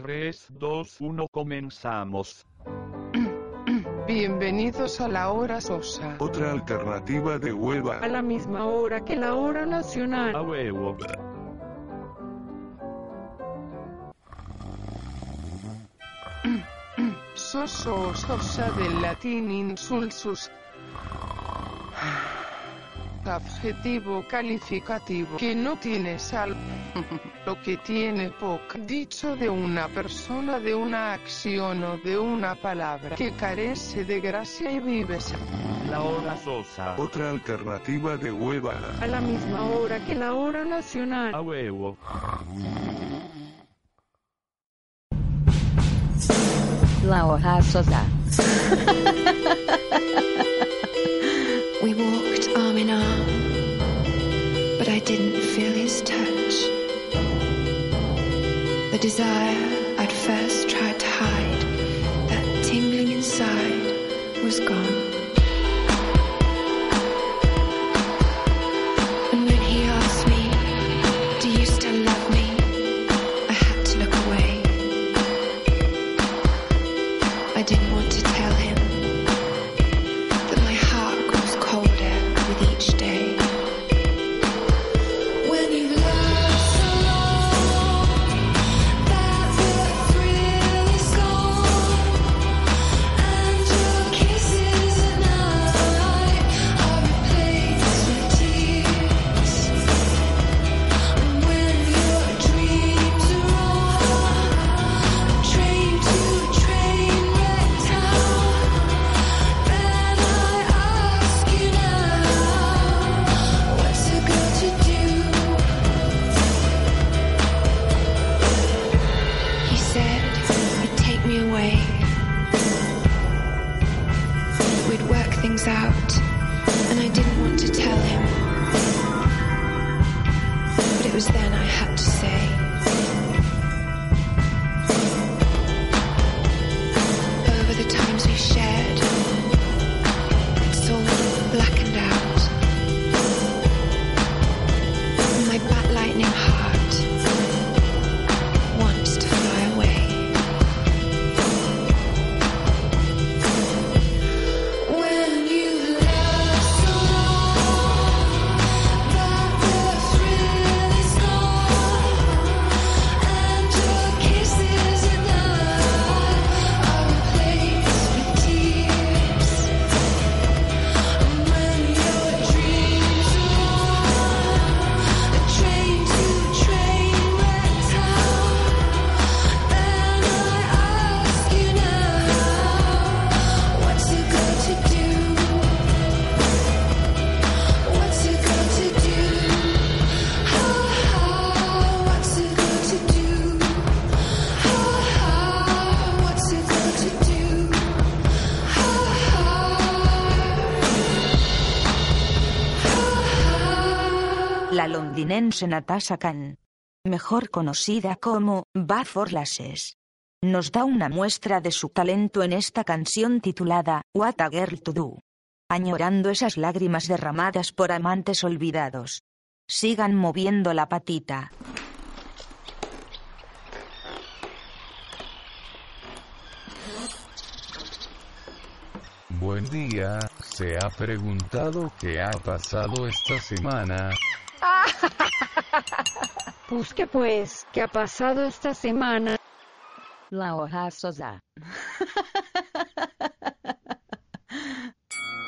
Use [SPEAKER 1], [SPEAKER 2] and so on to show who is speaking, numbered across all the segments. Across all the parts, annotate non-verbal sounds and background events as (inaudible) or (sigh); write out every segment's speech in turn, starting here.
[SPEAKER 1] 3, 2, 1, comenzamos. (clears throat)
[SPEAKER 2] Bienvenidos a la hora sosa.
[SPEAKER 3] Otra alternativa de hueva.
[SPEAKER 2] A la misma hora que la hora nacional.
[SPEAKER 1] A huevo. (clears throat)
[SPEAKER 2] Soso sosa del latín insulsus. Adjetivo calificativo que no tiene sal. (laughs) Lo que tiene poca. Dicho de una persona, de una acción o de una palabra que carece de gracia y vives
[SPEAKER 1] La hora sosa.
[SPEAKER 3] Otra alternativa de hueva.
[SPEAKER 2] a la misma hora que la hora
[SPEAKER 1] A
[SPEAKER 2] nacional.
[SPEAKER 1] huevo.
[SPEAKER 4] La hoja sosa. (laughs)
[SPEAKER 5] We walked arm in arm, but I didn't feel his touch. The desire I'd first tried to hide, that tingling inside, was gone.
[SPEAKER 4] La londinense Natasha Khan, mejor conocida como Baford Lasses, nos da una muestra de su talento en esta canción titulada What a Girl to Do, añorando esas lágrimas derramadas por amantes olvidados. Sigan moviendo la patita.
[SPEAKER 6] Buen día, ¿se ha preguntado qué ha pasado esta semana?
[SPEAKER 2] Pues que pues, ¿qué ha pasado esta semana?
[SPEAKER 4] La hoja sosa.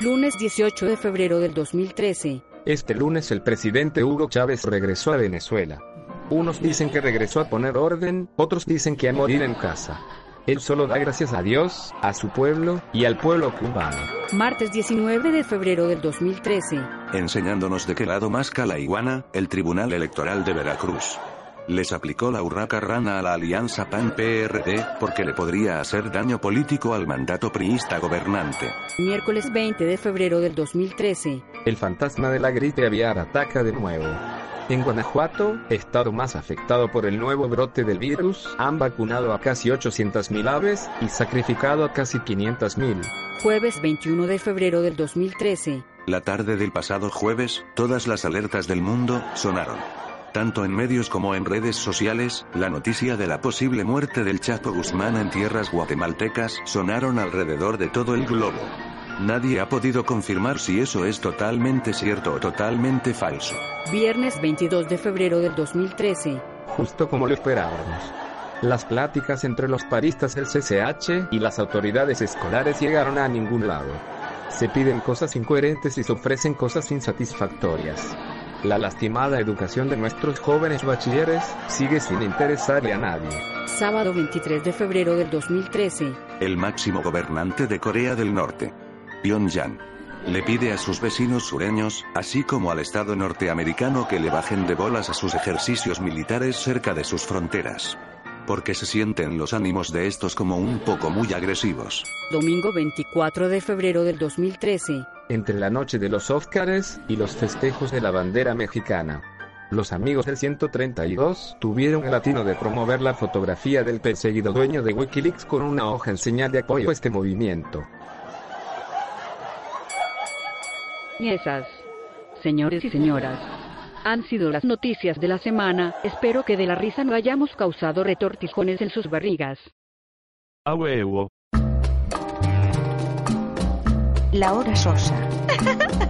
[SPEAKER 7] Lunes 18 de febrero del 2013.
[SPEAKER 8] Este lunes el presidente Hugo Chávez regresó a Venezuela. Unos dicen que regresó a poner orden, otros dicen que a morir en casa. Él solo da gracias a Dios, a su pueblo y al pueblo cubano.
[SPEAKER 7] Martes 19 de febrero del 2013.
[SPEAKER 9] Enseñándonos de qué lado más la iguana, el Tribunal Electoral de Veracruz. Les aplicó la urraca rana a la alianza PAN-PRD, porque le podría hacer daño político al mandato priista gobernante.
[SPEAKER 7] Miércoles 20 de febrero del 2013.
[SPEAKER 8] El fantasma de la gripe aviar ataca de nuevo. En Guanajuato, estado más afectado por el nuevo brote del virus, han vacunado a casi 800.000 aves y sacrificado a casi 500.000.
[SPEAKER 7] Jueves 21 de febrero del 2013.
[SPEAKER 9] La tarde del pasado jueves, todas las alertas del mundo sonaron. Tanto en medios como en redes sociales, la noticia de la posible muerte del Chapo Guzmán en tierras guatemaltecas sonaron alrededor de todo el globo. Nadie ha podido confirmar si eso es totalmente cierto o totalmente falso.
[SPEAKER 7] Viernes 22 de febrero del 2013.
[SPEAKER 8] Justo como lo esperábamos. Las pláticas entre los paristas del CCH y las autoridades escolares llegaron a ningún lado. Se piden cosas incoherentes y se ofrecen cosas insatisfactorias. La lastimada educación de nuestros jóvenes bachilleres sigue sin interesarle a nadie.
[SPEAKER 7] Sábado 23 de febrero del 2013.
[SPEAKER 9] El máximo gobernante de Corea del Norte, Pyongyang, le pide a sus vecinos sureños, así como al Estado norteamericano que le bajen de bolas a sus ejercicios militares cerca de sus fronteras. Porque se sienten los ánimos de estos como un poco muy agresivos.
[SPEAKER 7] Domingo 24 de febrero del 2013.
[SPEAKER 8] Entre la noche de los Óscares y los festejos de la bandera mexicana. Los amigos del 132 tuvieron el atino de promover la fotografía del perseguido dueño de Wikileaks con una hoja en señal de apoyo a este movimiento.
[SPEAKER 7] Y esas, señores y señoras, han sido las noticias de la semana. Espero que de la risa no hayamos causado retortijones en sus barrigas.
[SPEAKER 1] A huevo.
[SPEAKER 10] La hora sosa. (laughs)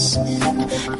[SPEAKER 11] skin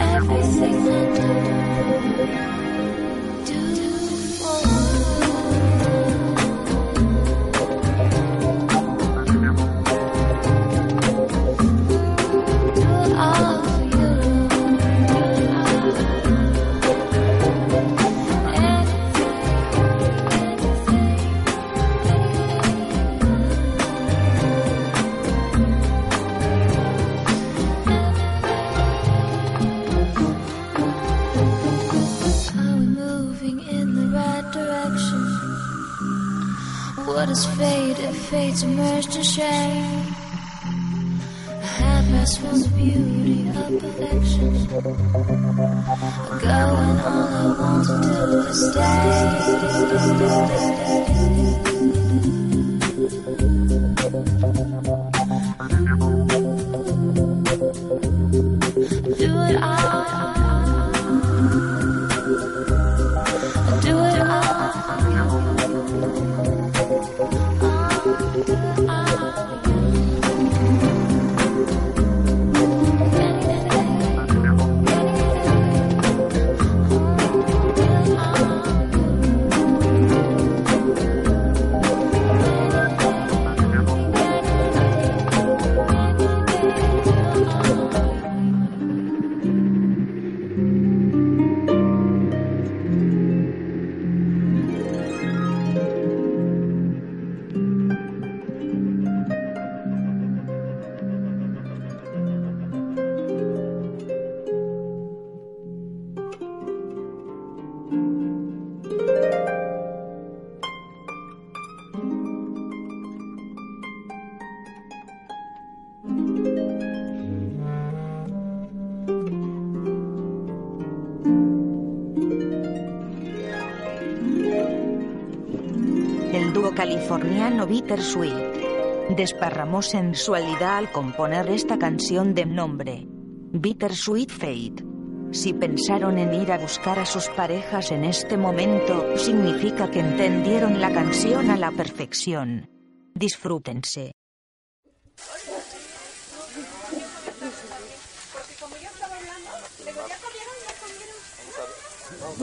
[SPEAKER 11] Bittersweet.
[SPEAKER 4] Desparramó sensualidad al componer esta canción de nombre Bittersweet Fate. Si pensaron en ir a buscar a sus parejas en este momento, significa que entendieron la canción a la perfección. Disfrútense.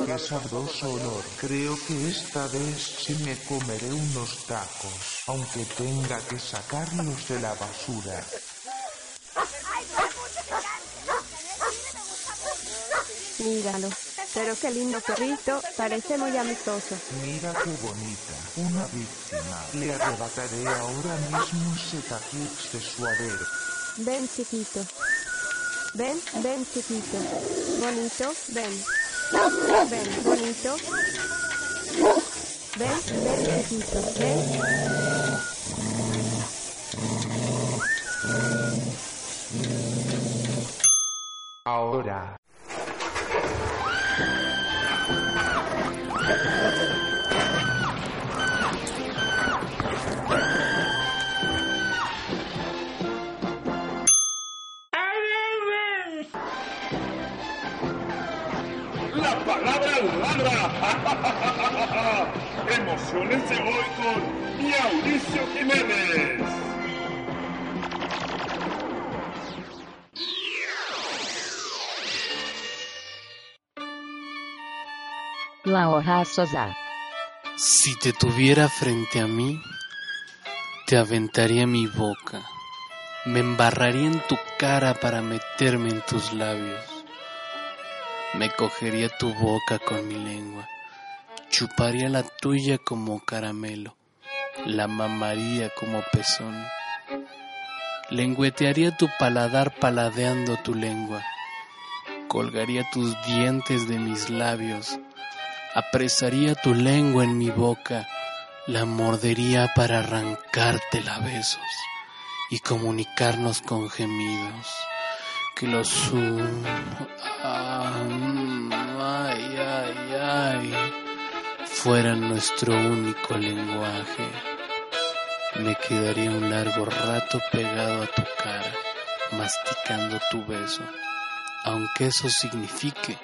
[SPEAKER 12] Qué sabroso olor. Creo que esta vez sí me comeré unos tacos, aunque tenga que sacarlos de la basura.
[SPEAKER 13] Míralo. Pero qué lindo perrito, parece muy amistoso.
[SPEAKER 12] Mira qué bonita, una víctima. Le arrebataré ahora mismo ese taquix de suadero.
[SPEAKER 13] Ven, chiquito. Ven, ven, chiquito. Bonito, ven. Ven, bonito. Ven, ven, chiquito. Ven.
[SPEAKER 12] Ahora.
[SPEAKER 14] Ladra. (laughs) Emociones de hoy con Mauricio Jiménez.
[SPEAKER 15] La hoja sosa.
[SPEAKER 16] Si te tuviera frente a mí, te aventaría mi boca, me embarraría en tu cara para meterme en tus labios, me cogería tu boca con mi lengua, chuparía la tuya como caramelo, la mamaría como pezón, lengüetearía tu paladar paladeando tu lengua, colgaría tus dientes de mis labios, apresaría tu lengua en mi boca, la mordería para arrancártela a besos y comunicarnos con gemidos. Que los su- ah, ay, ay, ay, fueran nuestro único lenguaje. Me quedaría un largo rato pegado a tu cara, masticando tu beso, aunque eso signifique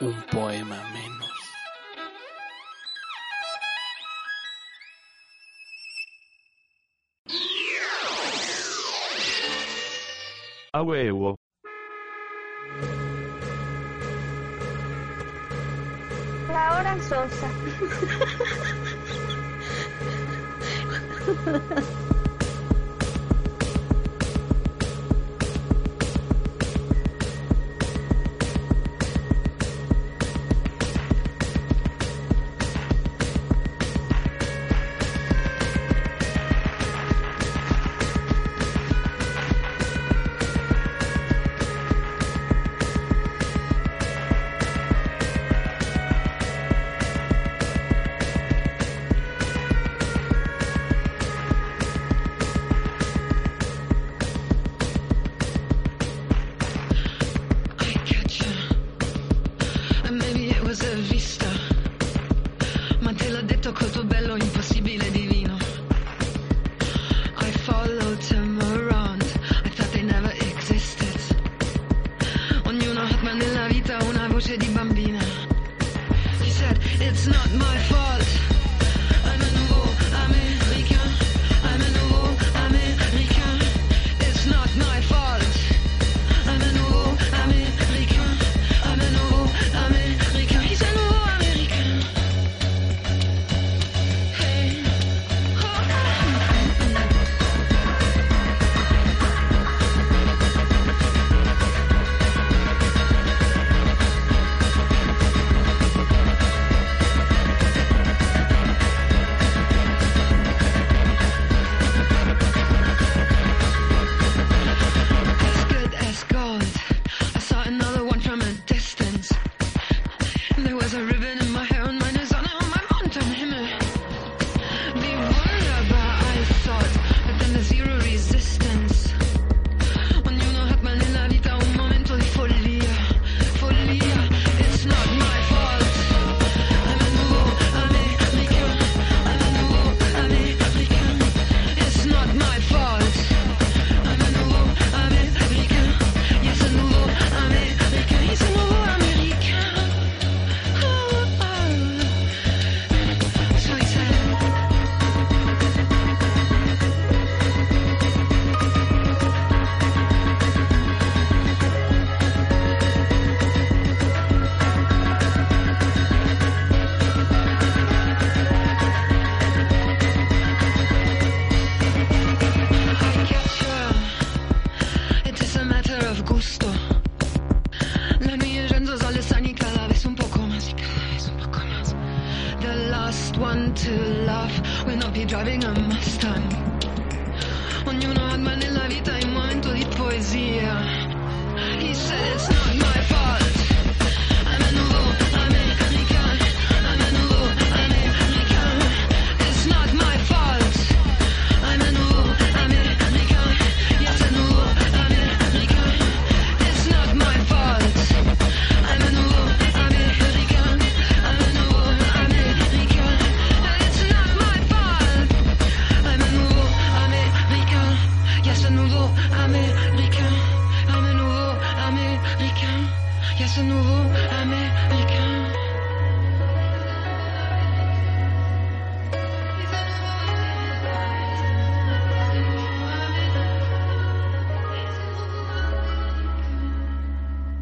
[SPEAKER 16] un poema menos.
[SPEAKER 14] A huevo.
[SPEAKER 13] La hora sosa. (laughs)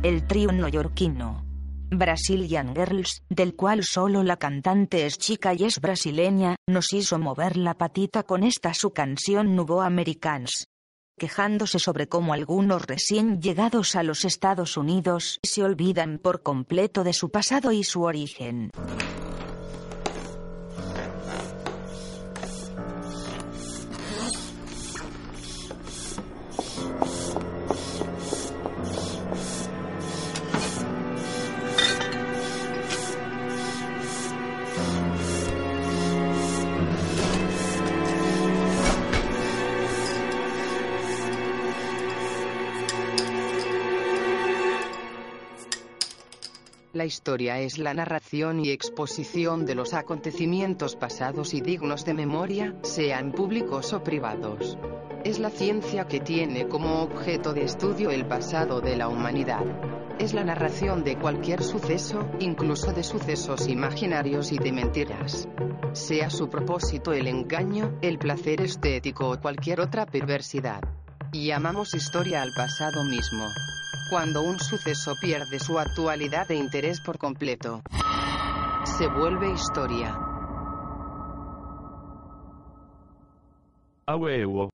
[SPEAKER 4] El trío neoyorquino. Brazilian Girls, del cual solo la cantante es chica y es brasileña, nos hizo mover la patita con esta su canción Nubo Americans. Quejándose sobre cómo algunos recién llegados a los Estados Unidos se olvidan por completo de su pasado y su origen.
[SPEAKER 17] La historia es la narración y exposición de los acontecimientos pasados y dignos de memoria, sean públicos o privados. Es la ciencia que tiene como objeto de estudio el pasado de la humanidad. Es la narración de cualquier suceso, incluso de sucesos imaginarios y de mentiras. Sea su propósito el engaño, el placer estético o cualquier otra perversidad. Llamamos historia al pasado mismo. Cuando un suceso pierde su actualidad e interés por completo, se vuelve historia.
[SPEAKER 14] A huevo.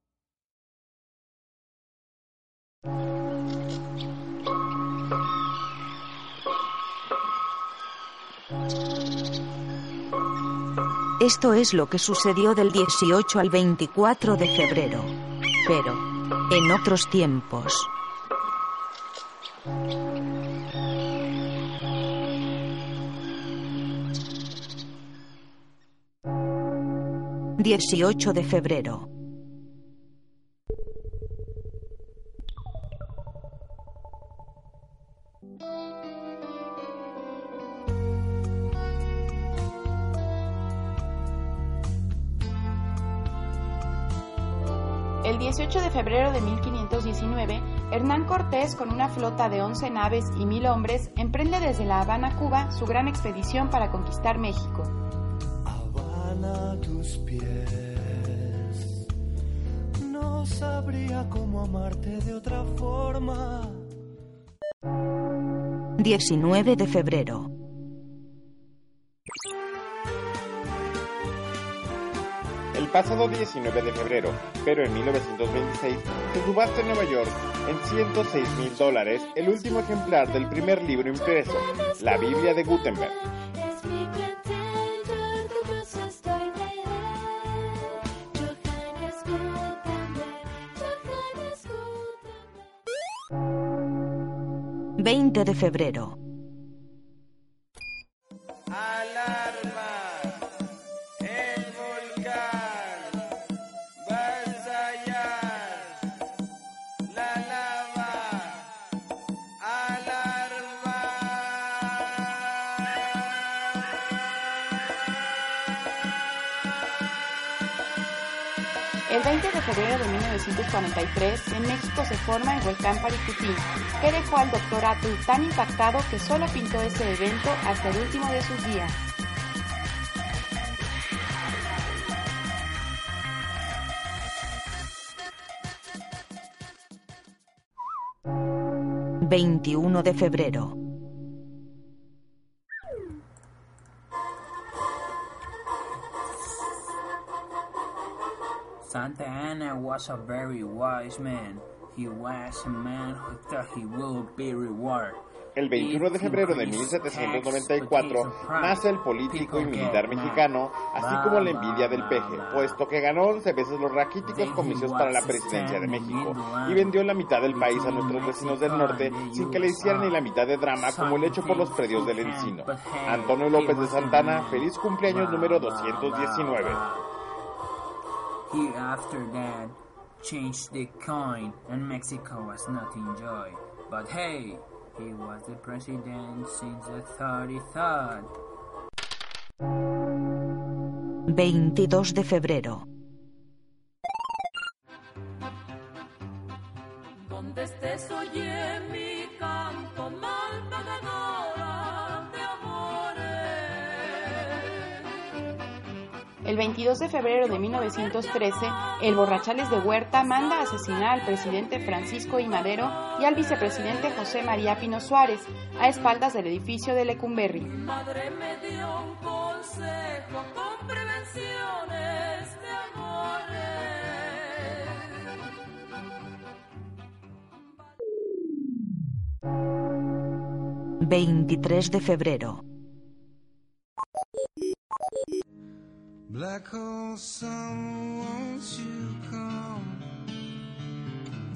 [SPEAKER 4] Esto es lo que sucedió del 18 al 24 de febrero. Pero, en otros tiempos. Dieciocho de febrero.
[SPEAKER 18] El 18 de febrero de 1519, Hernán Cortés, con una flota de 11 naves y mil hombres, emprende desde La Habana, Cuba, su gran expedición para conquistar México.
[SPEAKER 19] Habana, tus pies. No sabría cómo amarte de otra forma.
[SPEAKER 4] 19 de febrero.
[SPEAKER 20] Pasado 19 de febrero, pero en 1926, se subasta en Nueva York en 106 mil dólares el último ejemplar del primer libro impreso, la Biblia de Gutenberg.
[SPEAKER 4] Veinte de febrero.
[SPEAKER 18] Febrero de 1943, en México se forma el volcán Paricutín, que dejó al doctor Atul tan impactado que solo pintó ese evento hasta el último de sus días.
[SPEAKER 4] Veintiuno de febrero.
[SPEAKER 21] Santa Anna was a very wise man. He was a man who thought he would be rewarded.
[SPEAKER 20] El 21 de febrero de 1794 nace el político y militar mexicano, así como la envidia del peje, puesto que ganó 11 veces los raquíticos comicios para la presidencia de México y vendió la mitad del país a nuestros vecinos del norte sin que le hicieran ni la mitad de drama como el hecho por los predios del encino. Antonio López de Santana, feliz cumpleaños número 219.
[SPEAKER 21] He after that changed the coin and Mexico was not enjoy. But hey, he was the president since the 33rd.
[SPEAKER 4] 22 de febrero.
[SPEAKER 5] Donde estés oye mi
[SPEAKER 18] El 22 de febrero de 1913, el Borrachales de Huerta manda asesinar al presidente Francisco I. Madero y al vicepresidente José María Pino Suárez a espaldas del edificio de Lecumberri.
[SPEAKER 5] Mi madre me dio un consejo con prevenciones de amores.
[SPEAKER 4] 23 de febrero.
[SPEAKER 22] Black hole sun, won't you come?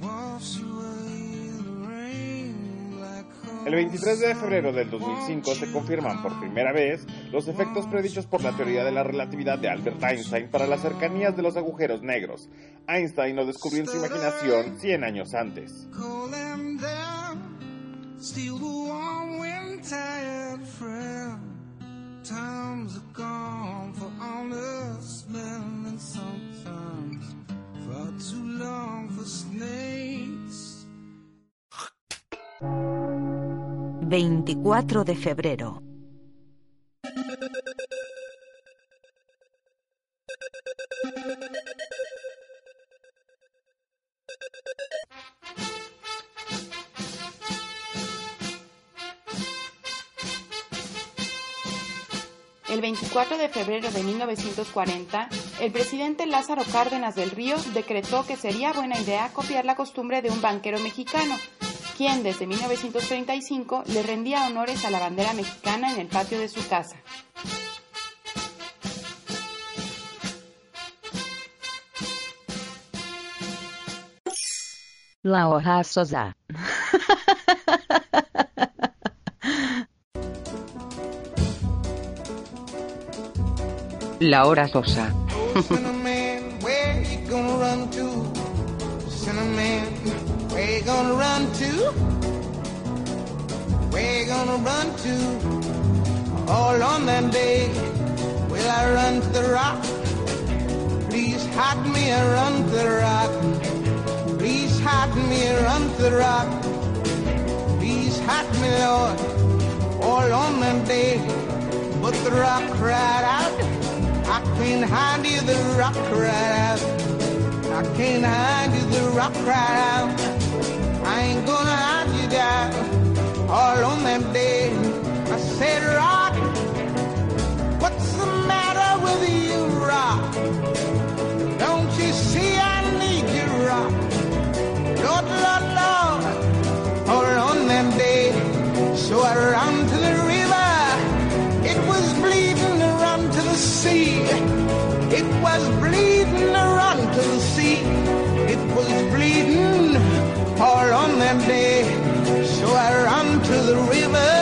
[SPEAKER 22] Wash away the rain, black hole.
[SPEAKER 20] El 23 de febrero del 2005 se confirman por primera vez los efectos predichos por la teoría de la relatividad de Albert Einstein para las cercanías de los agujeros negros. Einstein lo descubrió en su imaginación 100 años antes.
[SPEAKER 22] Cool them down, steal the warm wind, tired friend. Times are gone for honest men, and sometimes far too long for snakes.
[SPEAKER 4] 24 de febrero.
[SPEAKER 18] El 24 de febrero de 1940, el presidente Lázaro Cárdenas del Río decretó que sería buena idea copiar la costumbre de un banquero mexicano, quien desde 1935 le rendía honores a la bandera mexicana en el patio de su casa.
[SPEAKER 15] Laura Souza.
[SPEAKER 22] On that day. But the rock cried out. I can't hide you, the rock cried out. I can't hide you, the rock cried out. I ain't gonna hide you down all on that day. The river.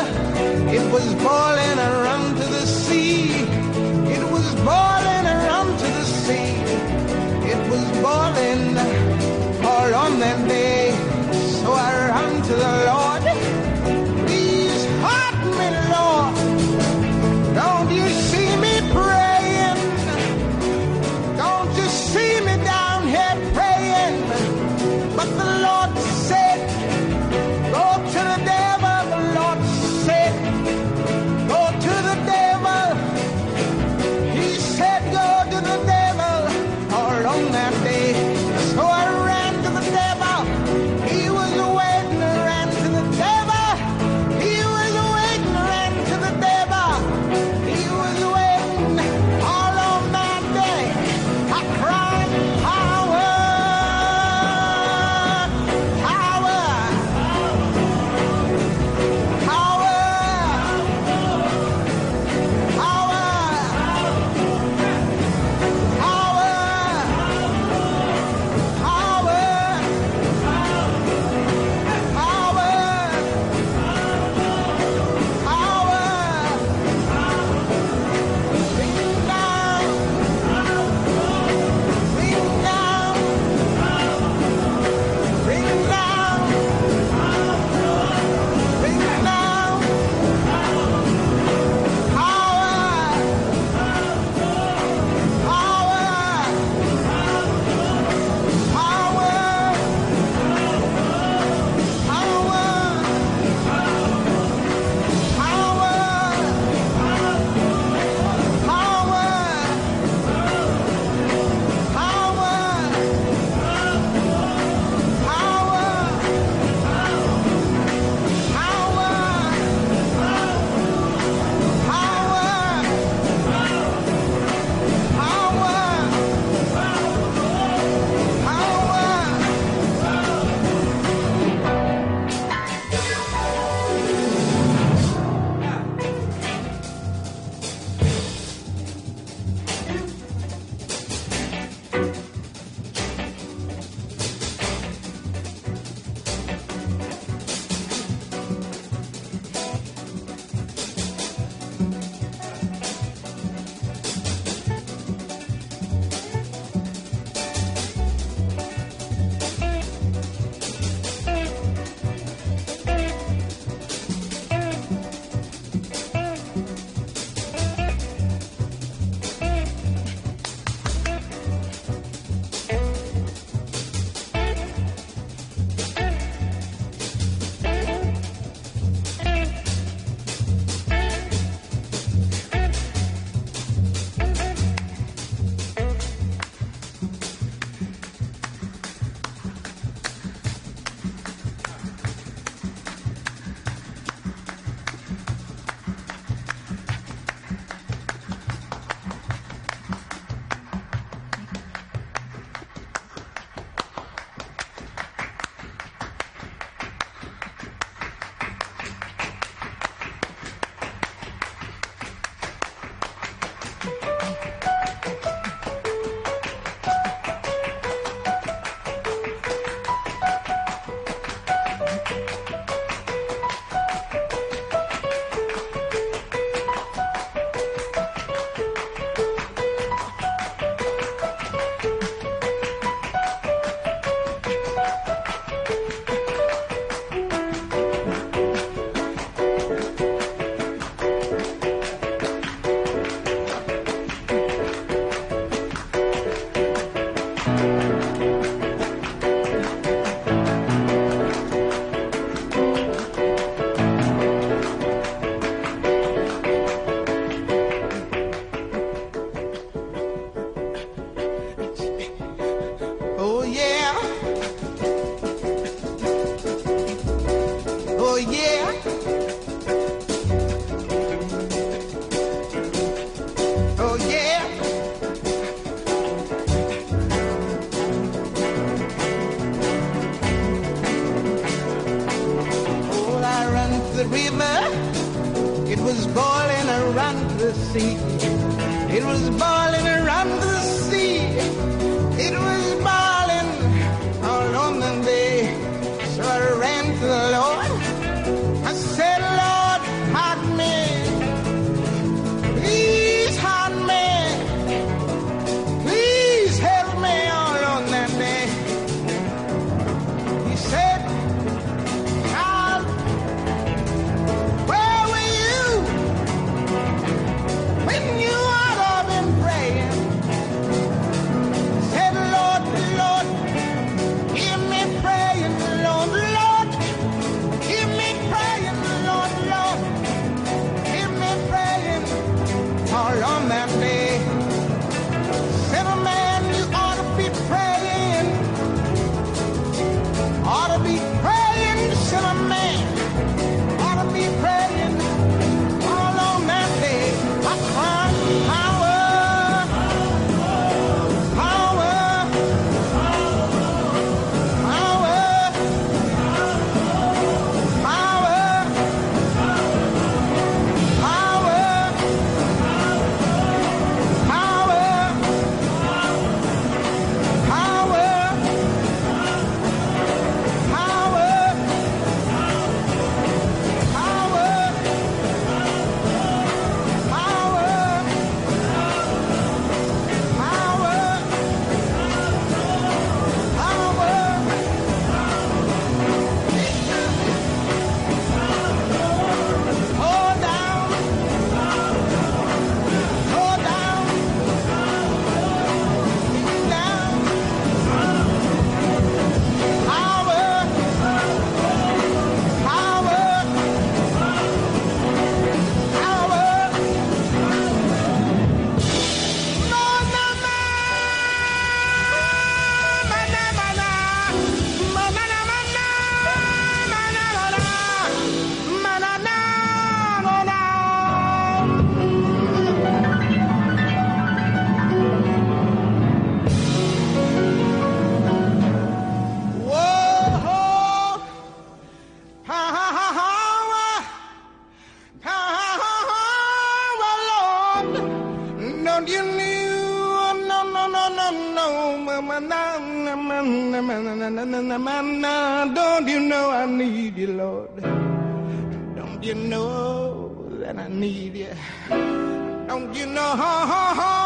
[SPEAKER 22] You know that I need you? Don't you know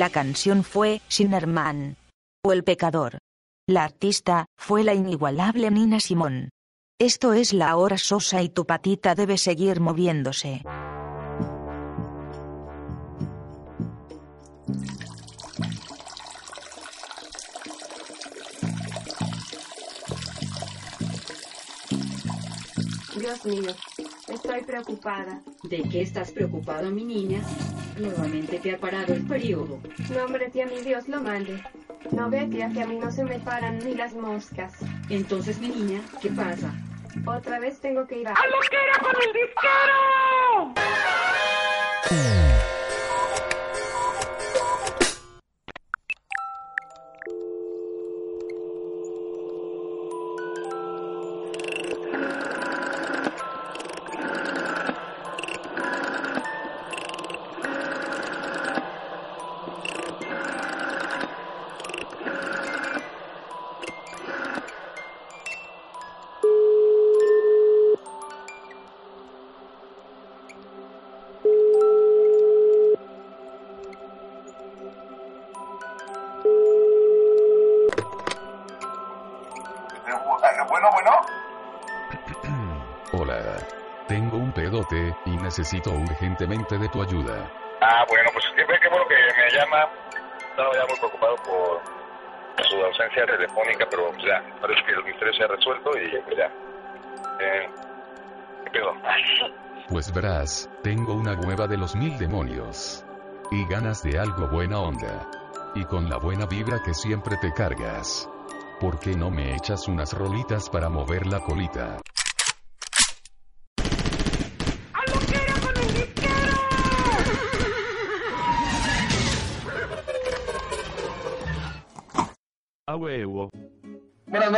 [SPEAKER 4] La canción fue Sinnerman. O El Pecador. La artista fue la inigualable Nina Simón. Esto es la hora sosa y tu patita debe seguir moviéndose.
[SPEAKER 23] Dios mío, estoy preocupada.
[SPEAKER 7] ¿De qué estás preocupado, mi niña? Nuevamente te ha parado el periodo.
[SPEAKER 23] No, hombre, tía, mi Dios lo mande. No ve, tía, que a mí no se me paran ni las moscas.
[SPEAKER 7] Entonces, mi niña, ¿qué pasa?
[SPEAKER 23] Otra vez tengo que ir a...
[SPEAKER 24] ¡A lo que era con el disquero!
[SPEAKER 6] Necesito urgentemente de tu ayuda.
[SPEAKER 25] Ah, bueno, pues qué, qué bueno que me llama. Estaba ya muy preocupado por su ausencia telefónica, pero pues ya, parece que el misterio se ha resuelto y pues ya. Eh, ¿Qué pedo? (laughs)
[SPEAKER 6] Pues verás, tengo una hueva de los mil demonios. Y ganas de algo buena onda. Y con la buena vibra que siempre te cargas. ¿Por qué no me echas unas rolitas para mover la colita?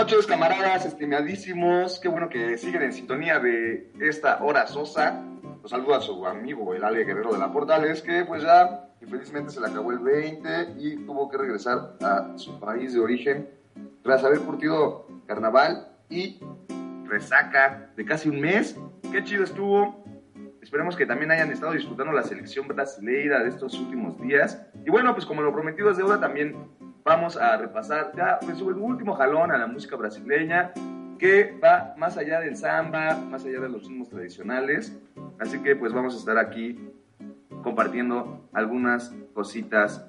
[SPEAKER 26] Noches, camaradas, estimadísimos. Qué bueno que siguen en sintonía de esta hora sosa. Los saluda su amigo, el Ale Guerrero de la Portales, que pues ya infelizmente se le acabó el 20 y tuvo que regresar a su país de origen tras haber curtido carnaval y resaca de casi un mes. Qué chido estuvo. Esperemos que también hayan estado disfrutando la selección brasileira de estos últimos días. Y bueno, pues como lo prometido es deuda, también vamos a repasar ya pues, el último jalón a la música brasileña que va más allá del samba, más allá de los ritmos tradicionales. Así que pues vamos a estar aquí compartiendo algunas cositas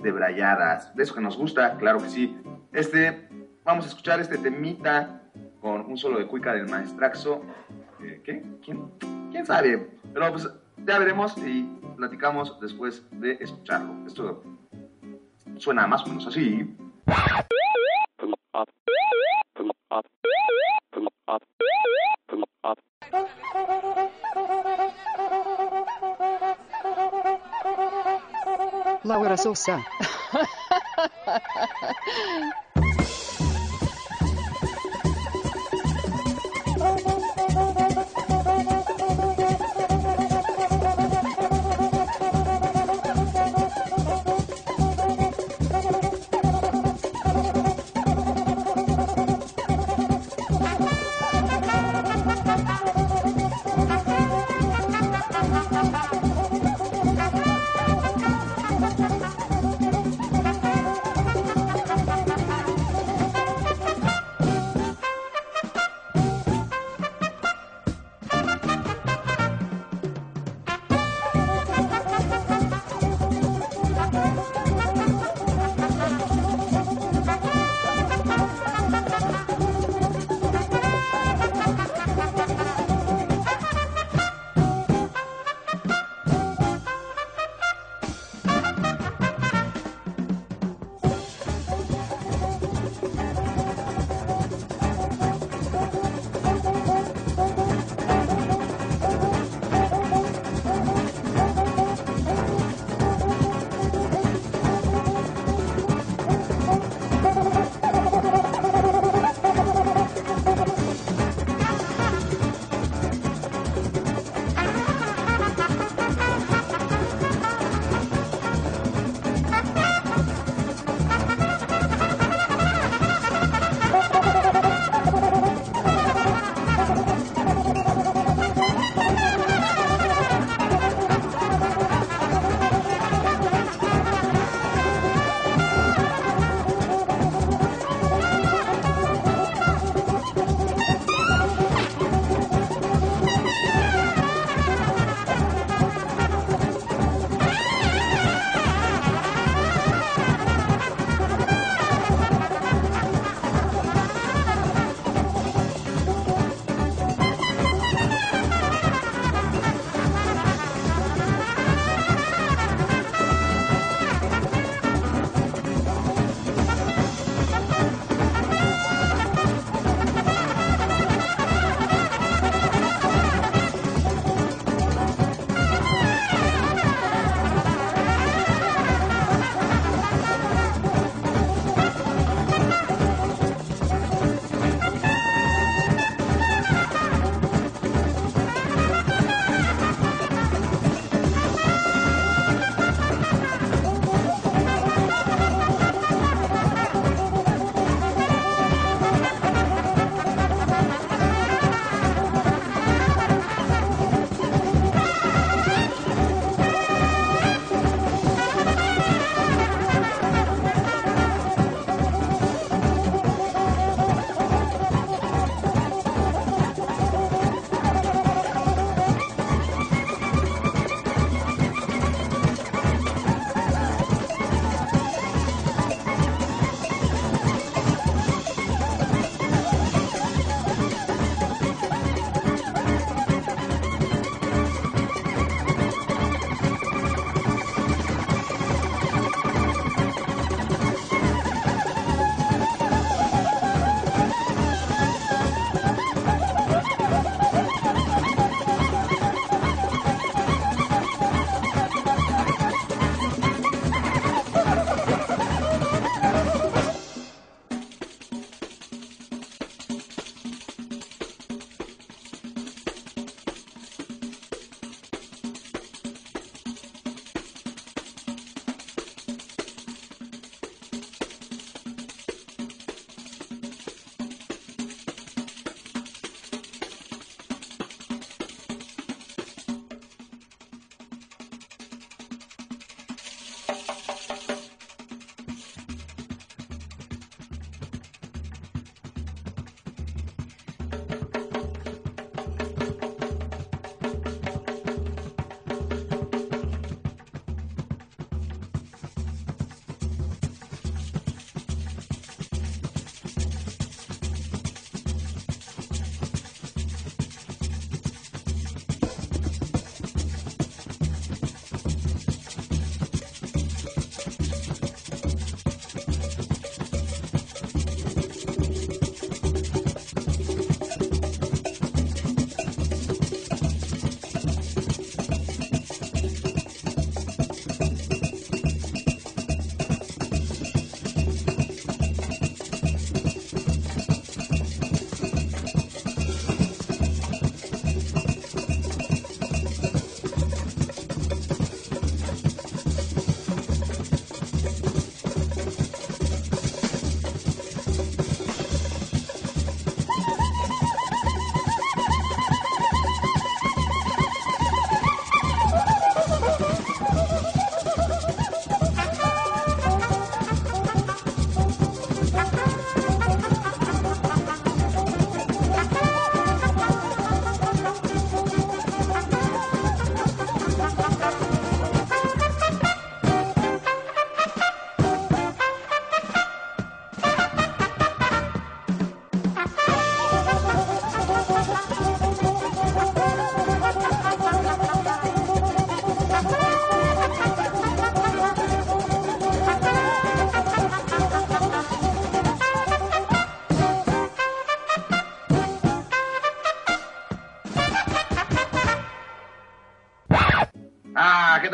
[SPEAKER 26] de brayadas, de eso que nos gusta, claro que sí. Este, vamos a escuchar este temita con un solo de cuica del maestraxo. Eh, ¿Qué? ¿Quién? ¿Quién sabe? Pero pues ya veremos y platicamos después de escucharlo. Esto suena más menos así.
[SPEAKER 27] Laura Sousa. (laughs)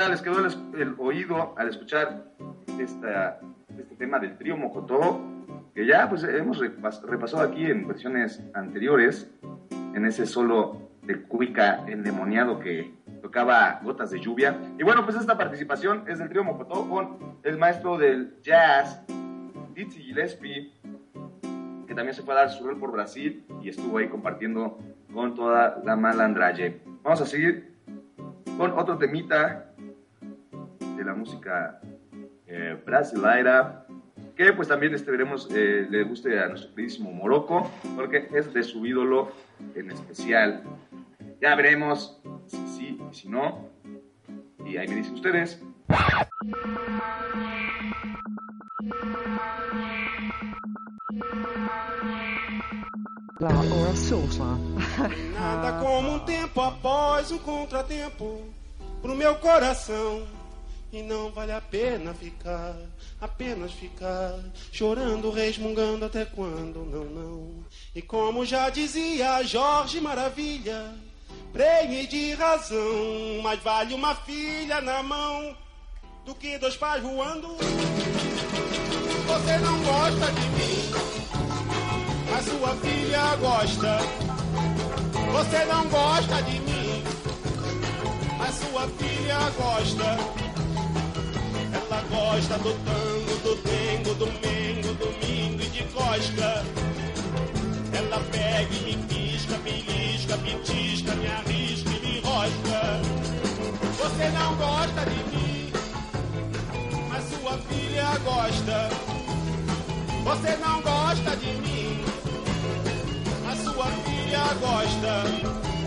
[SPEAKER 26] Ah, ¿qué tal les quedó el, el oído al escuchar esta, este tema del trío Mocotó? Que ya pues hemos repas- repasado aquí en versiones anteriores, en ese solo de Cuica endemoniado que tocaba Gotas de Lluvia. Y bueno, pues esta participación es del trío Mocotó con el maestro del jazz, Dizzy Gillespie, que también se fue a dar su rol por Brasil y estuvo ahí compartiendo con toda la malandraje. Vamos a seguir con otro temita de la música eh, brasileira, que pues también este, veremos eh, le guste a nuestro queridísimo Morocco, porque es de su ídolo en especial. Ya veremos si sí y si no. Y ahí me dicen ustedes.
[SPEAKER 28] La hora sosa.
[SPEAKER 29] Nada como um tempo após um contratempo pro meu coração. E não vale a pena ficar, apenas ficar chorando, resmungando até quando, não, não. E como já dizia Jorge Maravilha, prenhe de razão, mais vale uma filha na mão do que dois pais voando. Você não gosta de mim, mas sua filha gosta. Você não gosta de mim, mas sua filha gosta. Gosta do tango, do dengo, do mengo, domingo e de cosca. Ela pega e me pisca, belisca, pitisca, me arrisca e me enrosca. Você não gosta de mim, mas sua filha gosta. Você não gosta de mim, mas sua filha gosta.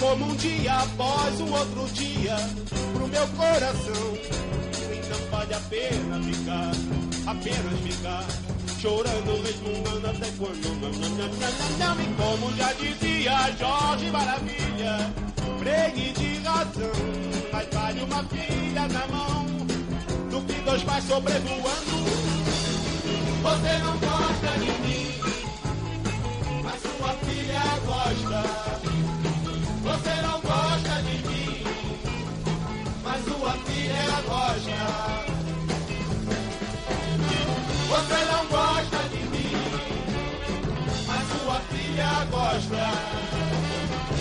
[SPEAKER 29] Como um dia após um outro dia pro meu coração. E não vale a pena ficar, apenas ficar chorando, resmungando até quando não, não, não, não, não. E como já dizia Jorge Maravilha, pregue de razão, mas vale uma filha na mão do que dois pais sobrevoando. Você não gosta de mim, mas sua filha gosta. Você não gosta de mim, mas sua filha gosta. Você não gosta de mim, mas sua filha gosta.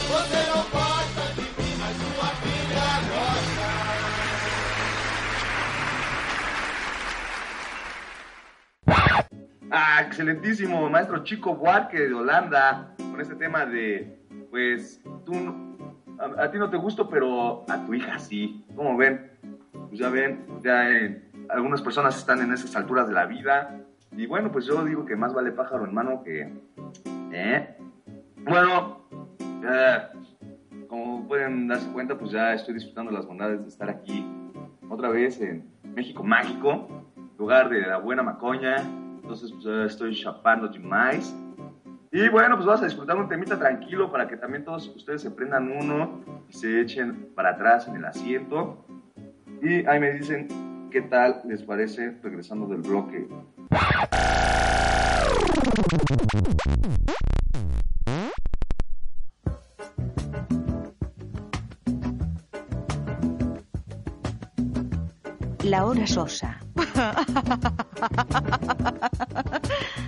[SPEAKER 29] Você não gosta de mim, mas sua filha gosta.
[SPEAKER 26] Ah, excelentísimo, maestro Chico Buarque de Holanda, con este tema de, pues, tú, a, a ti no te gusto, pero a tu hija sí. ¿Cómo ven? Pues ya ven, ya eh, algunas personas están en esas alturas de la vida. Y bueno, pues yo digo que más vale pájaro en mano que... ¿Eh? Bueno, ya, como pueden darse cuenta, pues ya estoy disfrutando las bondades de estar aquí otra vez en México Mágico, lugar de la buena macoña. Entonces, pues ya estoy chapando demais. Y bueno, pues vamos a disfrutar un temita tranquilo para que también todos ustedes se prendan uno y se echen para atrás en el asiento. Y ahí me dicen qué tal les parece regresando del bloque.
[SPEAKER 14] La hora sosa. (laughs)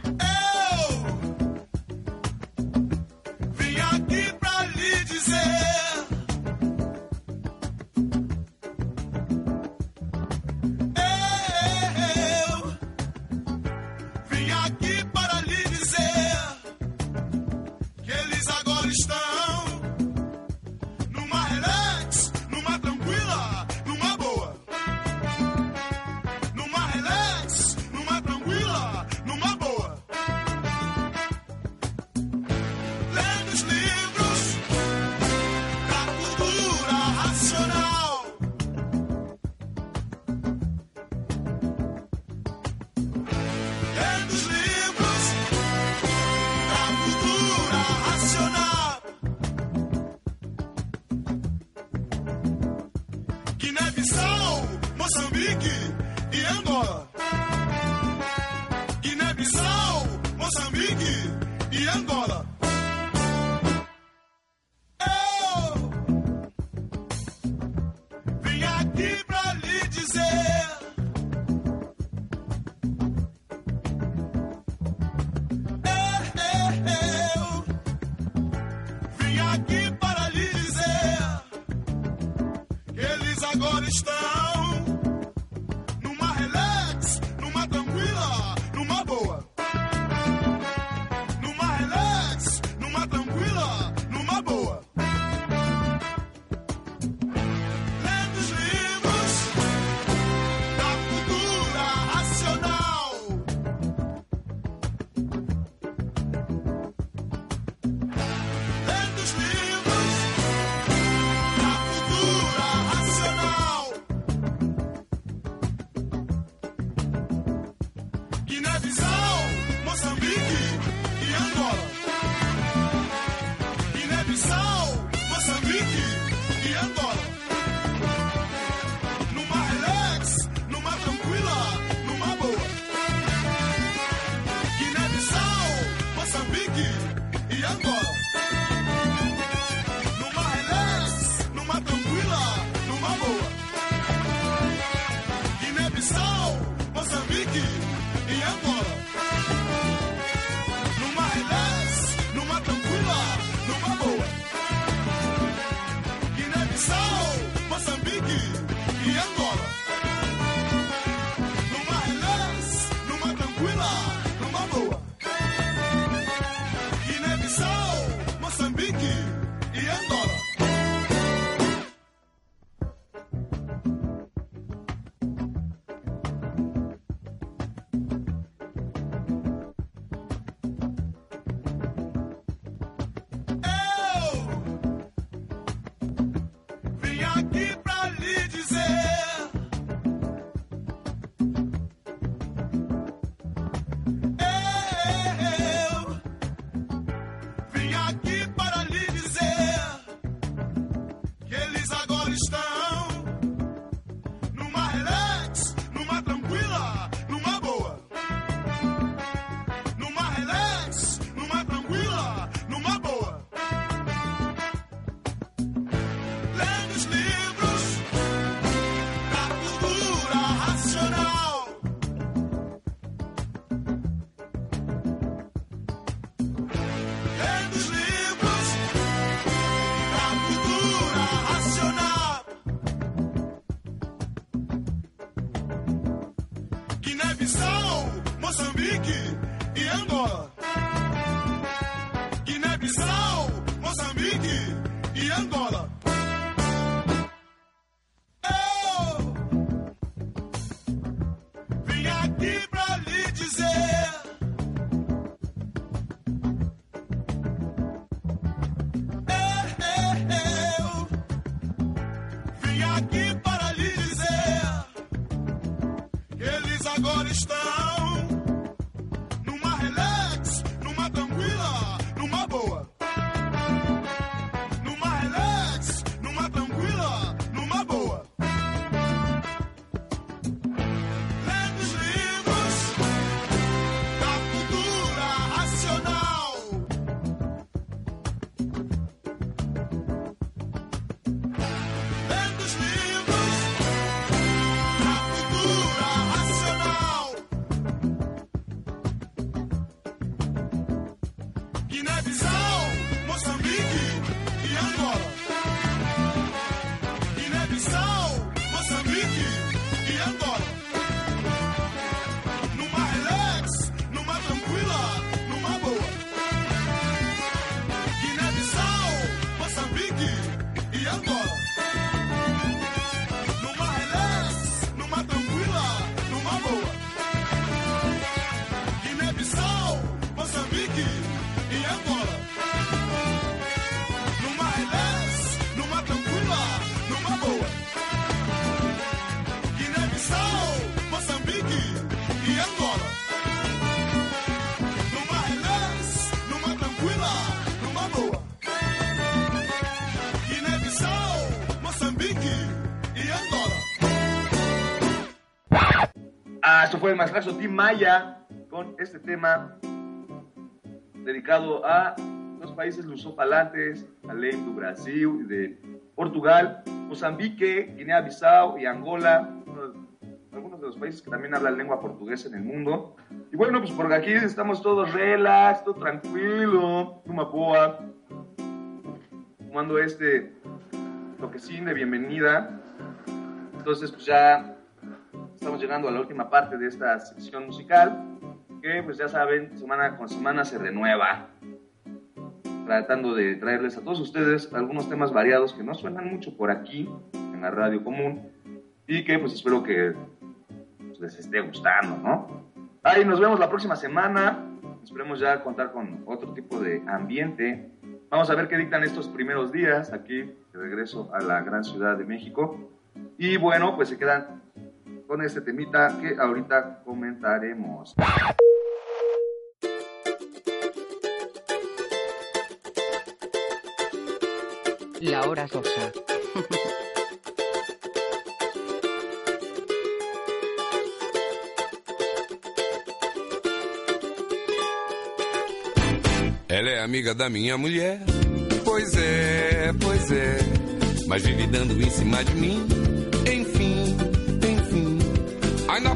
[SPEAKER 26] Maestrazo Tim Maya con este tema dedicado a los países lusofalantes, além do Brasil de Portugal, Mozambique, Guinea-Bissau y Angola, algunos de los países que también hablan lengua portuguesa en el mundo. Y bueno, pues por aquí estamos todos relax, todo tranquilo, Numapoa, tomando este toquecín de bienvenida. Entonces, pues ya estamos llegando a la última parte de esta sección musical, que pues ya saben, semana con semana se renueva tratando de traerles a todos ustedes algunos temas variados que no suenan mucho por aquí en la radio común y que pues espero que pues, les esté gustando, ¿no? Ahí nos vemos la próxima semana. Esperemos ya contar con otro tipo de ambiente. Vamos a ver qué dictan estos primeros días aquí de regreso a la gran ciudad de México. Y bueno, pues se quedan con este temita que ahorita comentaremos.
[SPEAKER 28] La hora sosa.
[SPEAKER 30] Ela é amiga da minha mulher. Pois é, pois é. Mas vive dando em cima de mim.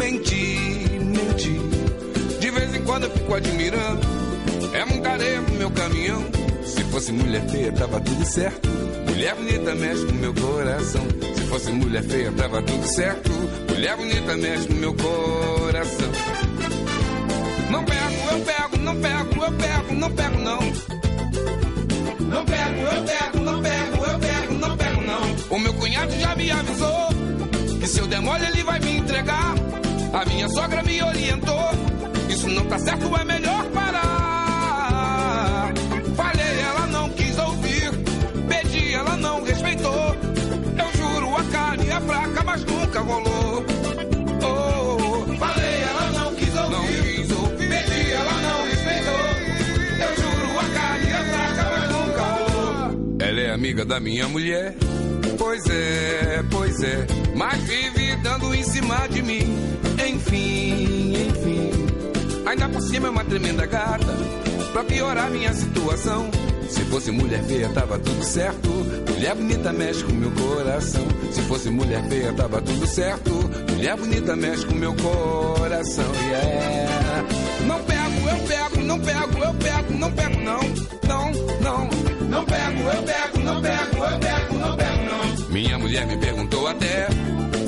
[SPEAKER 30] Menti, menti. De vez em quando eu fico admirando. É areia pro meu caminhão. Se fosse mulher feia, tava tudo certo. Mulher bonita mexe com meu coração. Se fosse mulher feia, tava tudo certo. Mulher bonita mexe com meu coração. Não pego, eu pego, não pego, eu pego, não pego, não. Não pego, eu pego, não pego, eu pego, não pego, não. O meu cunhado já me avisou que se eu der mole ele vai me entregar. A minha sogra me orientou. Isso não tá certo, é melhor parar. Falei, ela não quis ouvir. Pedi, ela não respeitou. Eu juro, a carne é fraca, mas nunca rolou. Oh, falei, ela não quis ouvir. Pedi, ela não respeitou. Eu juro, a carne é fraca, mas nunca rolou. Ela é amiga da minha mulher. Pois é, pois é. Mas vive dando em cima de mim. Enfim, enfim. Ainda por cima é uma tremenda gata. Pra piorar minha situação. Se fosse mulher feia, tava tudo certo. Mulher bonita mexe com meu coração. Se fosse mulher feia, tava tudo certo. Mulher bonita mexe com meu coração. Yeah. Não pego, eu pego, não pego, eu pego, não pego, não. Não, não. Não pego, eu pego, não pego, eu pego, não pego, não. Minha mulher me perguntou até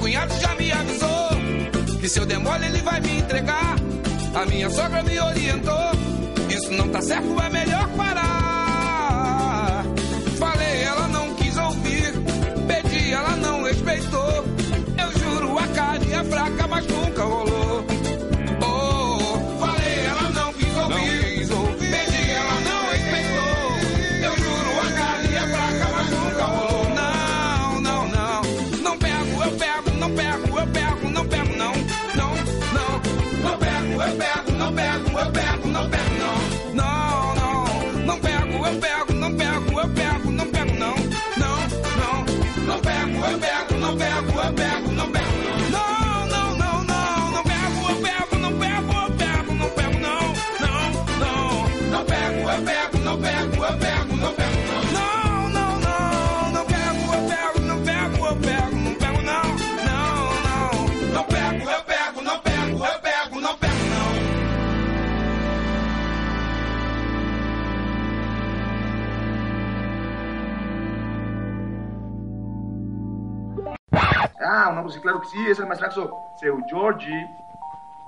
[SPEAKER 30] Cunhado já me avisou que se eu der mole ele vai me entregar. A minha sogra me orientou. Isso não tá certo, é melhor parar. Falei, ela não quis ouvir. Pedi, ela não respeitou. Eu juro, a carne é fraca, mas nunca
[SPEAKER 26] Ah, no, pues sí, claro que sí, es el maestrazo Seu Giorgi,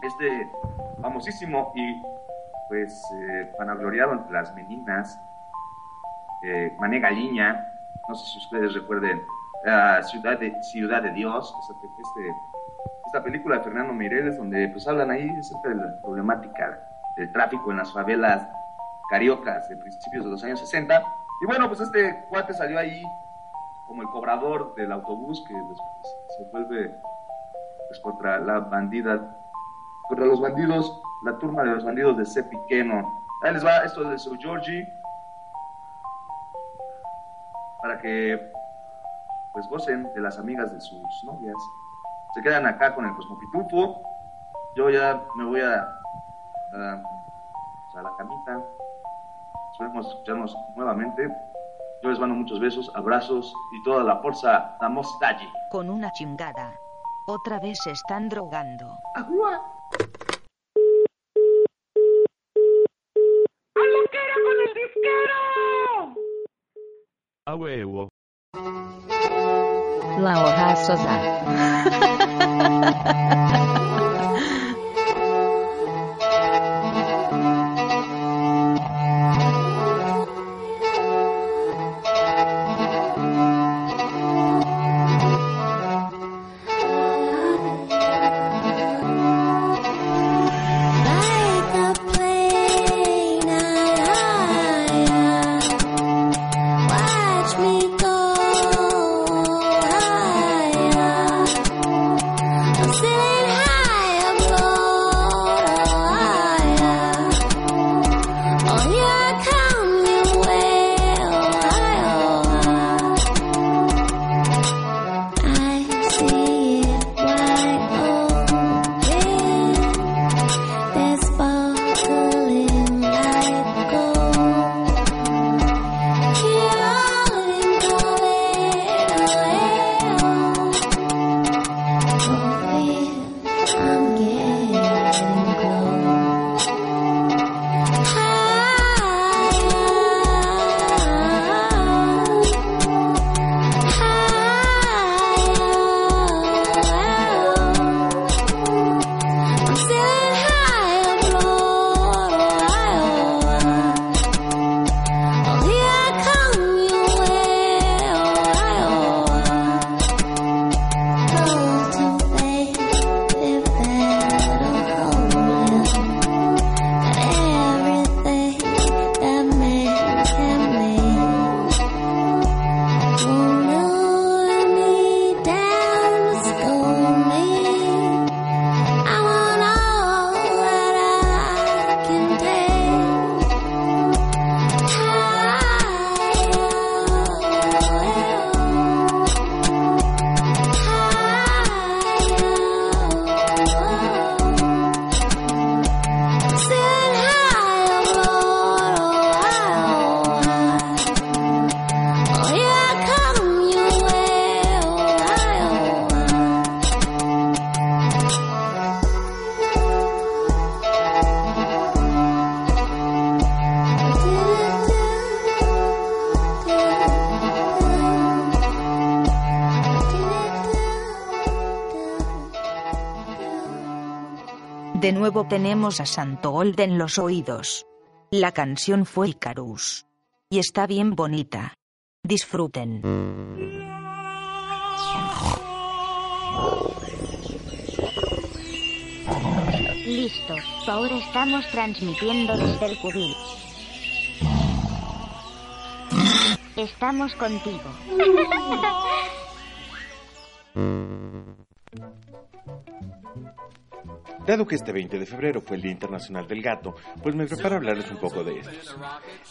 [SPEAKER 26] este famosísimo y pues eh, vanagloriado entre las meninas, eh, Mané Galiña, no sé si ustedes recuerden, uh, Ciudad, de, Ciudad de Dios, este, esta película de Fernando Mireles, donde pues hablan ahí acerca de la problemática del tráfico en las favelas cariocas de principios de los años 60. Y bueno, pues este cuate salió ahí como el cobrador del autobús que se vuelve pues, contra la bandida, contra los bandidos, la turma de los bandidos de C. Piqueno. Ahí les va esto de Sir Georgie para que pues gocen de las amigas de sus novias. Se quedan acá con el Cosmopitufo. Yo ya me voy a, a, a la camita. Esperemos escucharnos nuevamente. Yo les mando muchos besos, abrazos y toda la fuerza. Damos allí.
[SPEAKER 4] Con una chingada. Otra vez se están drogando.
[SPEAKER 26] ¡Agua!
[SPEAKER 31] ¡A lo que era con el disquero!
[SPEAKER 1] A huevo.
[SPEAKER 15] La hora sosa. (laughs)
[SPEAKER 4] nuevo tenemos a Santo Gold en los oídos. La canción fue Icarus. Y está bien bonita. Disfruten.
[SPEAKER 32] Listo, ahora estamos transmitiendo desde el cubil. Estamos contigo. (laughs)
[SPEAKER 20] Dado que este 20 de febrero fue el Día Internacional del Gato, pues me preparo a hablarles un poco de estos.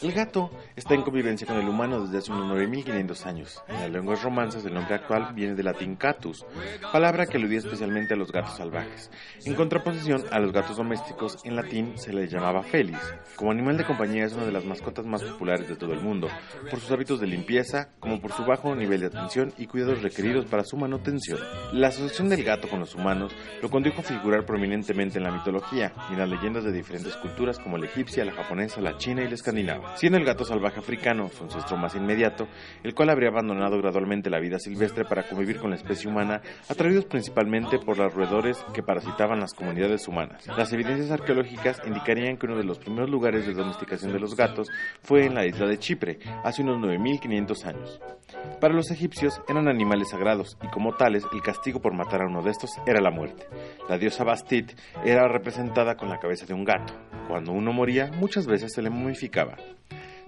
[SPEAKER 20] El gato está en convivencia con el humano desde hace unos 9500 años. En las lenguas romances el nombre actual viene del latín catus, palabra que aludía especialmente a los gatos salvajes. En contraposición a los gatos domésticos, en latín se les llamaba felis. Como animal de compañía es una de las mascotas más populares de todo el mundo, por sus hábitos de limpieza, como por su bajo nivel de atención y cuidados requeridos para su manutención. La asociación del gato con los humanos lo condujo a figurar prominentemente en la mitología y en las leyendas de diferentes culturas como la egipcia, la japonesa, la china y la escandinava. Siendo el gato salvaje africano su ancestro más inmediato, el cual habría abandonado gradualmente la vida silvestre para convivir con la especie humana, atraídos principalmente por los roedores que parasitaban las comunidades humanas. Las evidencias arqueológicas indicarían que uno de los primeros lugares de domesticación de los gatos fue en la isla de Chipre, hace unos 9500 años. Para los egipcios eran animales sagrados y como tales el castigo por matar a uno de estos era la muerte. La diosa Bastit era representada con la cabeza de un gato. Cuando uno moría, muchas veces se le momificaba.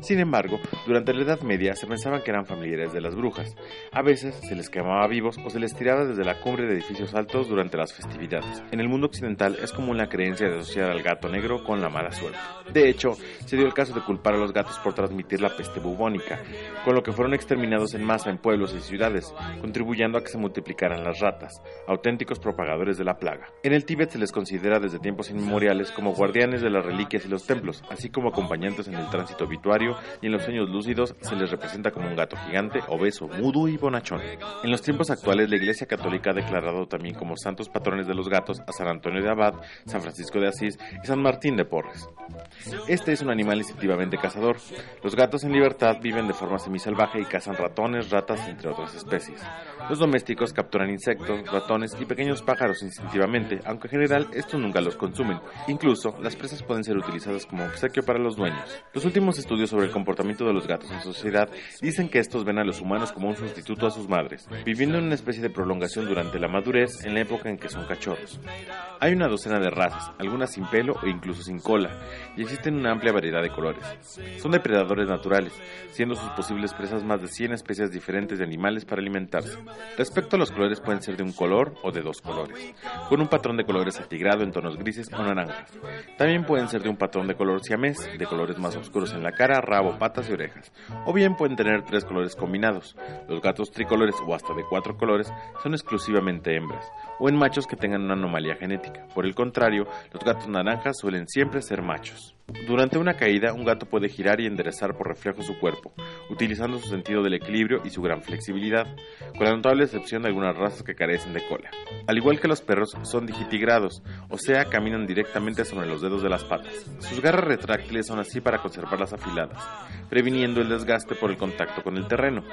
[SPEAKER 20] Sin embargo, durante la Edad Media se pensaban que eran familiares de las brujas. A veces se les quemaba vivos o se les tiraba desde la cumbre de edificios altos durante las festividades. En el mundo occidental es común la creencia de asociar al gato negro con la mala suerte. De hecho, se dio el caso de culpar a los gatos por transmitir la peste bubónica, con lo que fueron exterminados en masa en pueblos y ciudades, contribuyendo a que se multiplicaran las ratas, auténticos propagadores de la plaga. En el Tíbet se les considera desde tiempos inmemoriales como guardianes de las reliquias y los templos, así como acompañantes en el tránsito obituario y en los sueños lúcidos se les representa como un gato gigante, obeso, mudo y bonachón. En los tiempos actuales la Iglesia Católica ha declarado también como santos patrones de los gatos a San Antonio de Abad, San Francisco de Asís y San Martín de Porres. Este es un animal instintivamente cazador. Los gatos en libertad viven de forma semisalvaje y cazan ratones, ratas, entre otras especies. Los domésticos capturan insectos, ratones y pequeños pájaros instintivamente, aunque en general estos nunca los consumen. Incluso, las presas pueden ser utilizadas como obsequio para los dueños. Los últimos estudios sobre el comportamiento de los gatos en sociedad dicen que estos ven a los humanos como un sustituto a sus madres, viviendo en una especie de prolongación durante la madurez en la época en que son cachorros. Hay una docena de razas, algunas sin pelo o incluso sin cola, y existen una amplia variedad de colores. Son depredadores naturales, siendo sus posibles presas más de 100 especies diferentes de animales para alimentarse. Respecto a los colores pueden ser de un color o de dos colores, con un patrón de colores atigrado en tonos grises o naranjas. También pueden ser de un patrón de color siamés, de colores más oscuros en la cara, rabo, patas y orejas. O bien pueden tener tres colores combinados. Los gatos tricolores o hasta de cuatro colores son exclusivamente hembras, o en machos que tengan una anomalía genética. Por el contrario, los gatos naranjas suelen siempre ser machos. Durante una caída, un gato puede girar y enderezar por reflejo su cuerpo, utilizando su sentido del equilibrio y su gran flexibilidad, con la notable excepción de algunas razas que carecen de cola. Al igual que los perros, son digitigrados, o sea, caminan directamente sobre los dedos de las patas. Sus garras retráctiles son así para conservarlas afiladas, previniendo el desgaste por el contacto con el terreno.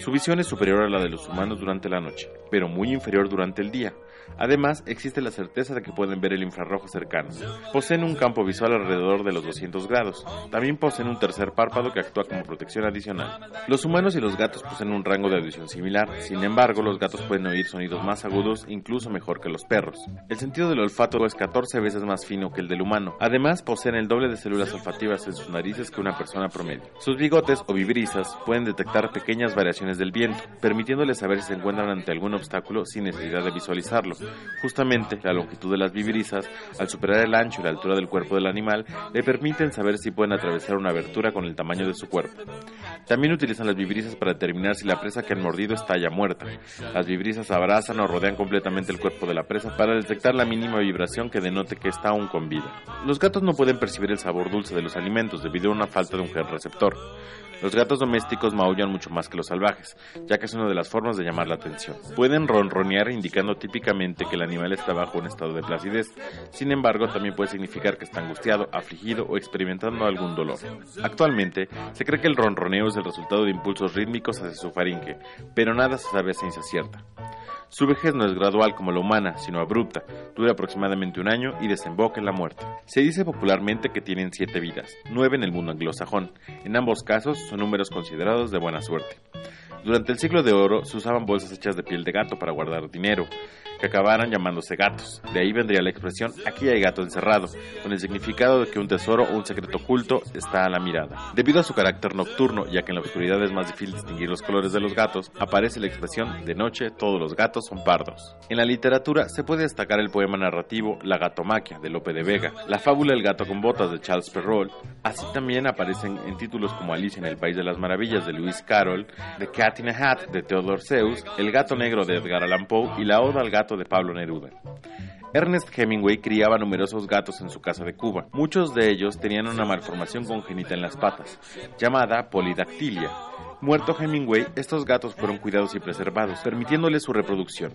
[SPEAKER 20] Su visión es superior a la de los humanos durante la noche, pero muy inferior durante el día. Además, existe la certeza de que pueden ver el infrarrojo cercano. Poseen un campo visual alrededor de los 200 grados. También poseen un tercer párpado que actúa como protección adicional. Los humanos y los gatos poseen un rango de audición similar. Sin embargo, los gatos pueden oír sonidos más agudos, incluso mejor que los perros. El sentido del olfato es 14 veces más fino que el del humano. Además, poseen el doble de células olfativas en sus narices que una persona promedio. Sus bigotes o vibrisas pueden detectar pequeñas variaciones del viento, permitiéndoles saber si se encuentran ante algún obstáculo sin necesidad de visualizarlo. Justamente, la longitud de las vibrisas, al superar el ancho y la altura del cuerpo del animal, le permiten saber si pueden atravesar una abertura con el tamaño de su cuerpo. También utilizan las vibrisas para determinar si la presa que han mordido está ya muerta. Las vibrisas abrazan o rodean completamente el cuerpo de la presa para detectar la mínima vibración que denote que está aún con vida. Los gatos no pueden percibir el sabor dulce de los alimentos debido a una falta de un gen receptor. Los gatos domésticos maullan mucho más que los salvajes, ya que es una de las formas de llamar la atención. Pueden ronronear indicando típicamente que el animal está bajo un estado de placidez, sin embargo también puede significar que está angustiado, afligido o experimentando algún dolor. Actualmente se cree que el ronroneo es el resultado de impulsos rítmicos hacia su faringe, pero nada se sabe a ciencia cierta. Su vejez no es gradual como la humana, sino abrupta, dura aproximadamente un año y desemboca en la muerte. Se dice popularmente que tienen siete vidas, nueve en el mundo anglosajón. En ambos casos son números considerados de buena suerte. Durante el siglo de oro se usaban bolsas hechas de piel de gato para guardar dinero, que acabaran llamándose gatos. De ahí vendría la expresión aquí hay gato encerrado, con el significado de que un tesoro o un secreto oculto está a la mirada. Debido a su carácter nocturno, ya que en la oscuridad es más difícil distinguir los colores de los gatos, aparece la expresión de noche todos los gatos son pardos. En la literatura se puede destacar el poema narrativo La gatomaquia de Lope de Vega, la fábula El gato con botas de Charles Perrault, así también aparecen en títulos como Alicia en el País de las Maravillas de Lewis Carroll, The Cat in a Hat de Theodore Seuss, El gato negro de Edgar Allan Poe y La Oda al gato de Pablo Neruda. Ernest Hemingway criaba numerosos gatos en su casa de Cuba. Muchos de ellos tenían una malformación congénita en las patas, llamada polidactilia. Muerto Hemingway, estos gatos fueron cuidados y preservados, permitiéndoles su reproducción.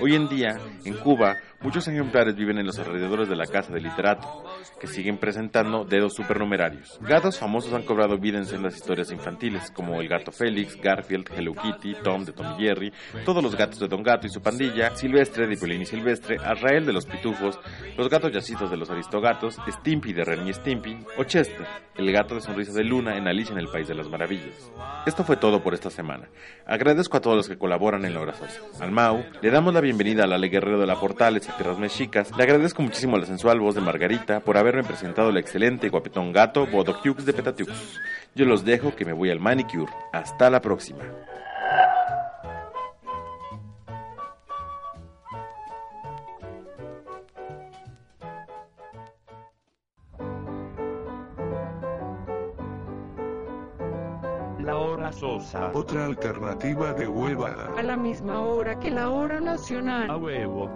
[SPEAKER 20] Hoy en día, en Cuba, muchos ejemplares viven en los alrededores de la casa del literato, que siguen presentando dedos supernumerarios. Gatos famosos han cobrado vida en sendas historias infantiles, como el gato Félix, Garfield, Hello Kitty, Tom de Tom y Jerry, todos los gatos de Don Gato y su pandilla, Silvestre de Piolín y Silvestre, Azrael de los Pitufos, los gatos yacitos de los Aristogatos, Stimpy de Ren y Stimpy, o Chester, el gato de sonrisa de luna en Alicia en el País de las Maravillas. Esto fue todo por esta semana. Agradezco a todos los que colaboran en la oración. Al Mau, le damos la bienvenida a la Guerrero de la Portales Tierras Mexicas. Le agradezco muchísimo la sensual voz de Margarita por haberme presentado el excelente guapetón gato Bodoquiux de Petatiux. Yo los dejo que me voy al manicure. Hasta la próxima.
[SPEAKER 1] La hora sosa. Otra alternativa de huevada.
[SPEAKER 3] A la misma hora que la hora nacional.
[SPEAKER 1] A huevo.